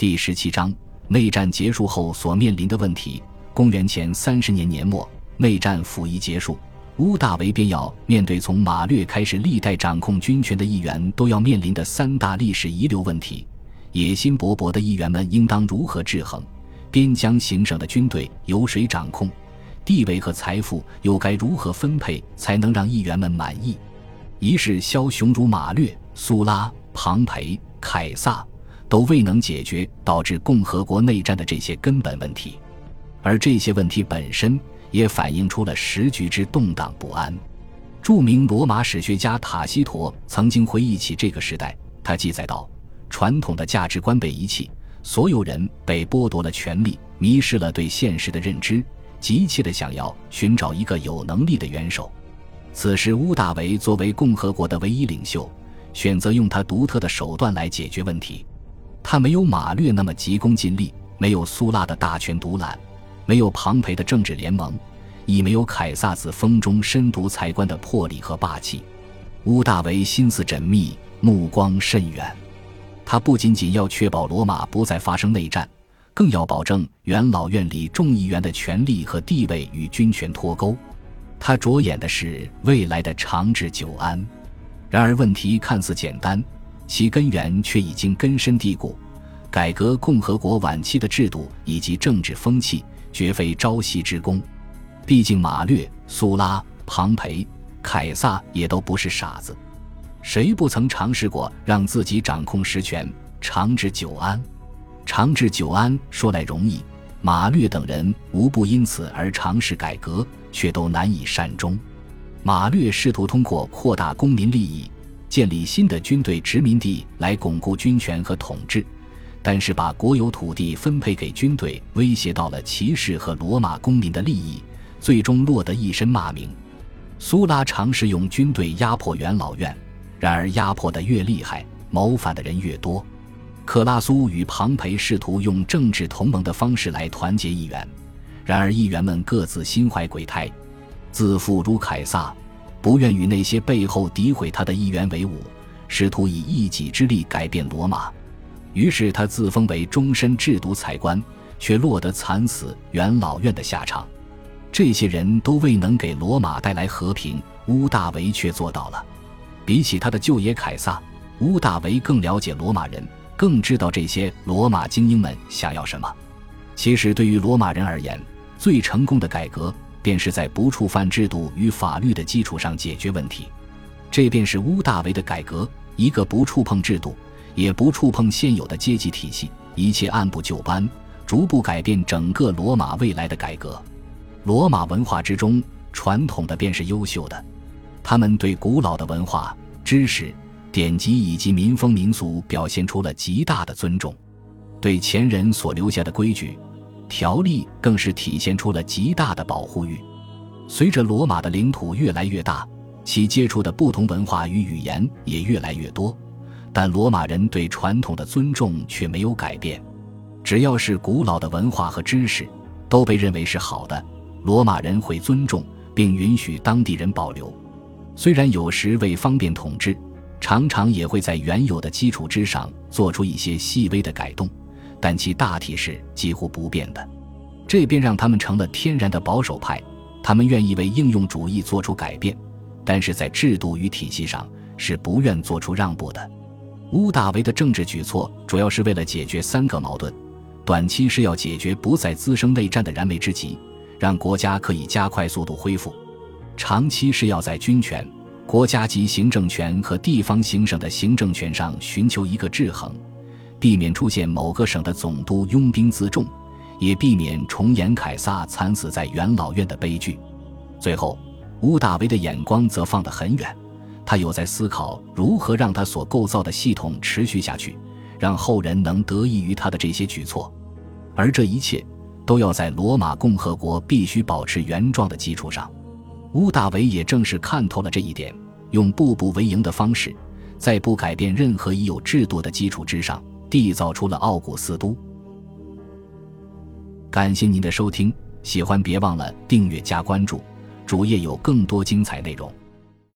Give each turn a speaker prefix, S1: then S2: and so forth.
S1: 第十七章：内战结束后所面临的问题。公元前三十年年末，内战甫一结束，屋大维便要面对从马略开始历代掌控军权的议员都要面临的三大历史遗留问题：野心勃勃的议员们应当如何制衡？边疆行省的军队由谁掌控？地位和财富又该如何分配才能让议员们满意？一是枭雄如马略、苏拉、庞培、凯撒都未能解决导致共和国内战的这些根本问题，而这些问题本身也反映出了时局之动荡不安。著名罗马史学家塔西佗曾经回忆起这个时代，他记载道：“传统的价值观被遗弃，所有人被剥夺了权利，迷失了对现实的认知。”急切地想要寻找一个有能力的元首。此时，乌大维作为共和国的唯一领袖，选择用他独特的手段来解决问题。他没有马略那么急功近利，没有苏拉的大权独揽，没有庞培的政治联盟，亦没有凯撒子风中深读财官的魄力和霸气。乌大维心思缜密，目光甚远。他不仅仅要确保罗马不再发生内战。更要保证元老院里众议员的权力和地位与军权脱钩，他着眼的是未来的长治久安。然而问题看似简单，其根源却已经根深蒂固。改革共和国晚期的制度以及政治风气，绝非朝夕之功。毕竟马略、苏拉、庞培、凯撒也都不是傻子，谁不曾尝试过让自己掌控实权，长治久安？长治久安说来容易，马略等人无不因此而尝试改革，却都难以善终。马略试图通过扩大公民利益，建立新的军队殖民地来巩固军权和统治，但是把国有土地分配给军队，威胁到了骑士和罗马公民的利益，最终落得一身骂名。苏拉尝试用军队压迫元老院，然而压迫的越厉害，谋反的人越多。克拉苏与庞培试图用政治同盟的方式来团结议员，然而议员们各自心怀鬼胎，自负如凯撒，不愿与那些背后诋毁他的议员为伍，试图以一己之力改变罗马。于是他自封为终身制毒财官，却落得惨死元老院的下场。这些人都未能给罗马带来和平，乌大维却做到了。比起他的舅爷凯撒，乌大维更了解罗马人。更知道这些罗马精英们想要什么。其实，对于罗马人而言，最成功的改革便是在不触犯制度与法律的基础上解决问题。这便是屋大维的改革：一个不触碰制度，也不触碰现有的阶级体系，一切按部就班，逐步改变整个罗马未来的改革。罗马文化之中，传统的便是优秀的，他们对古老的文化知识。典籍以及民风民俗表现出了极大的尊重，对前人所留下的规矩、条例更是体现出了极大的保护欲。随着罗马的领土越来越大，其接触的不同文化与语言也越来越多，但罗马人对传统的尊重却没有改变。只要是古老的文化和知识，都被认为是好的，罗马人会尊重并允许当地人保留。虽然有时为方便统治。常常也会在原有的基础之上做出一些细微的改动，但其大体是几乎不变的。这便让他们成了天然的保守派。他们愿意为应用主义做出改变，但是在制度与体系上是不愿做出让步的。乌大维的政治举措主要是为了解决三个矛盾：短期是要解决不再滋生内战的燃眉之急，让国家可以加快速度恢复；长期是要在军权。国家级行政权和地方行省的行政权上寻求一个制衡，避免出现某个省的总督拥兵自重，也避免重演凯撒惨死在元老院的悲剧。最后，乌大维的眼光则放得很远，他有在思考如何让他所构造的系统持续下去，让后人能得益于他的这些举措，而这一切都要在罗马共和国必须保持原状的基础上。乌大维也正是看透了这一点，用步步为营的方式，在不改变任何已有制度的基础之上，缔造出了奥古斯都。感谢您的收听，喜欢别忘了订阅加关注，主页有更多精彩内容。